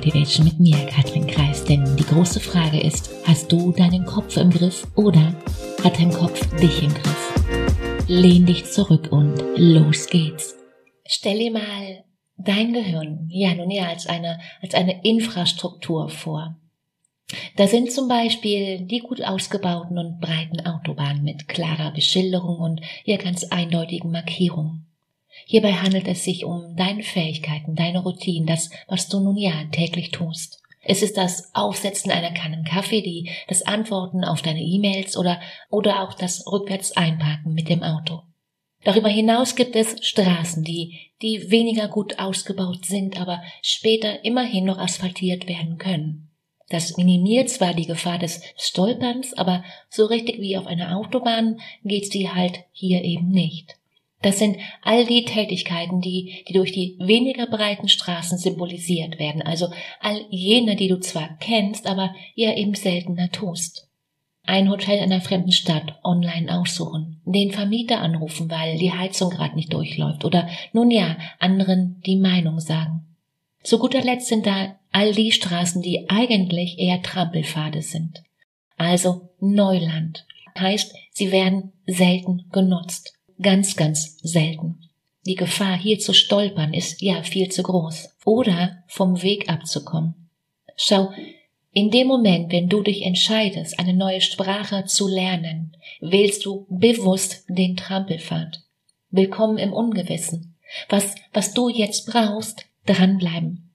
Motivation mit mir, Katrin Kreis. Denn die große Frage ist, hast du deinen Kopf im Griff oder hat dein Kopf dich im Griff? Lehn dich zurück und los geht's. Stell dir mal dein Gehirn, ja nun ja, als eine, als eine Infrastruktur vor. Da sind zum Beispiel die gut ausgebauten und breiten Autobahnen mit klarer Beschilderung und ja ganz eindeutigen Markierungen. Hierbei handelt es sich um deine Fähigkeiten, deine Routinen, das, was du nun ja täglich tust. Es ist das Aufsetzen einer Kanne Kaffee, die, das Antworten auf deine E-Mails oder, oder auch das rückwärts einparken mit dem Auto. Darüber hinaus gibt es Straßen, die, die weniger gut ausgebaut sind, aber später immerhin noch asphaltiert werden können. Das minimiert zwar die Gefahr des Stolperns, aber so richtig wie auf einer Autobahn geht's dir halt hier eben nicht. Das sind all die Tätigkeiten, die, die durch die weniger breiten Straßen symbolisiert werden, also all jene, die du zwar kennst, aber ja eben seltener tust. Ein Hotel in einer fremden Stadt online aussuchen, den Vermieter anrufen, weil die Heizung gerade nicht durchläuft oder nun ja, anderen die Meinung sagen. Zu guter Letzt sind da all die Straßen, die eigentlich eher Trampelpfade sind. Also Neuland. Heißt, sie werden selten genutzt ganz, ganz selten. Die Gefahr, hier zu stolpern, ist ja viel zu groß. Oder vom Weg abzukommen. Schau, in dem Moment, wenn du dich entscheidest, eine neue Sprache zu lernen, wählst du bewusst den Trampelpfad. Willkommen im Ungewissen. Was, was du jetzt brauchst, dranbleiben.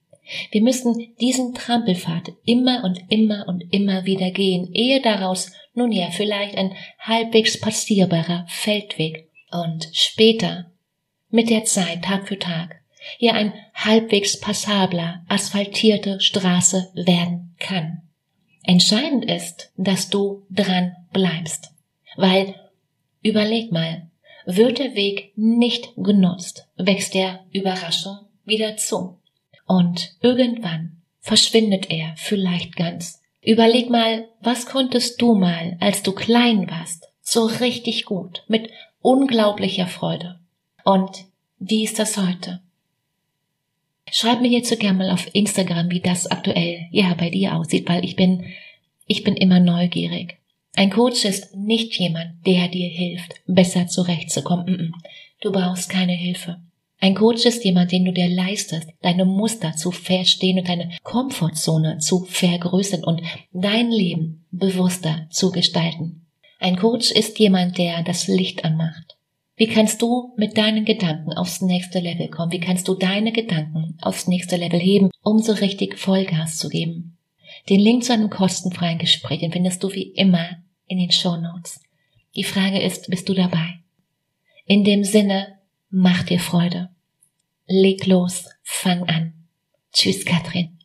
Wir müssen diesen Trampelpfad immer und immer und immer wieder gehen, ehe daraus nun ja vielleicht ein halbwegs passierbarer Feldweg und später, mit der Zeit, Tag für Tag, hier ein halbwegs passabler, asphaltierte Straße werden kann. Entscheidend ist, dass du dran bleibst, weil, überleg mal, wird der Weg nicht genutzt, wächst der Überraschung wieder zu. Und irgendwann verschwindet er vielleicht ganz. Überleg mal, was konntest du mal, als du klein warst, so richtig gut, mit unglaublicher Freude. Und wie ist das heute? Schreib mir hierzu gerne mal auf Instagram, wie das aktuell ja bei dir aussieht, weil ich bin, ich bin immer neugierig. Ein Coach ist nicht jemand, der dir hilft, besser zurechtzukommen. Du brauchst keine Hilfe. Ein Coach ist jemand, den du dir leistest, deine Muster zu verstehen und deine Komfortzone zu vergrößern und dein Leben bewusster zu gestalten. Ein Coach ist jemand, der das Licht anmacht. Wie kannst du mit deinen Gedanken aufs nächste Level kommen? Wie kannst du deine Gedanken aufs nächste Level heben, um so richtig Vollgas zu geben? Den Link zu einem kostenfreien Gespräch den findest du wie immer in den Show Notes. Die Frage ist, bist du dabei? In dem Sinne, mach dir Freude. Leg los, fang an. Tschüss, Katrin.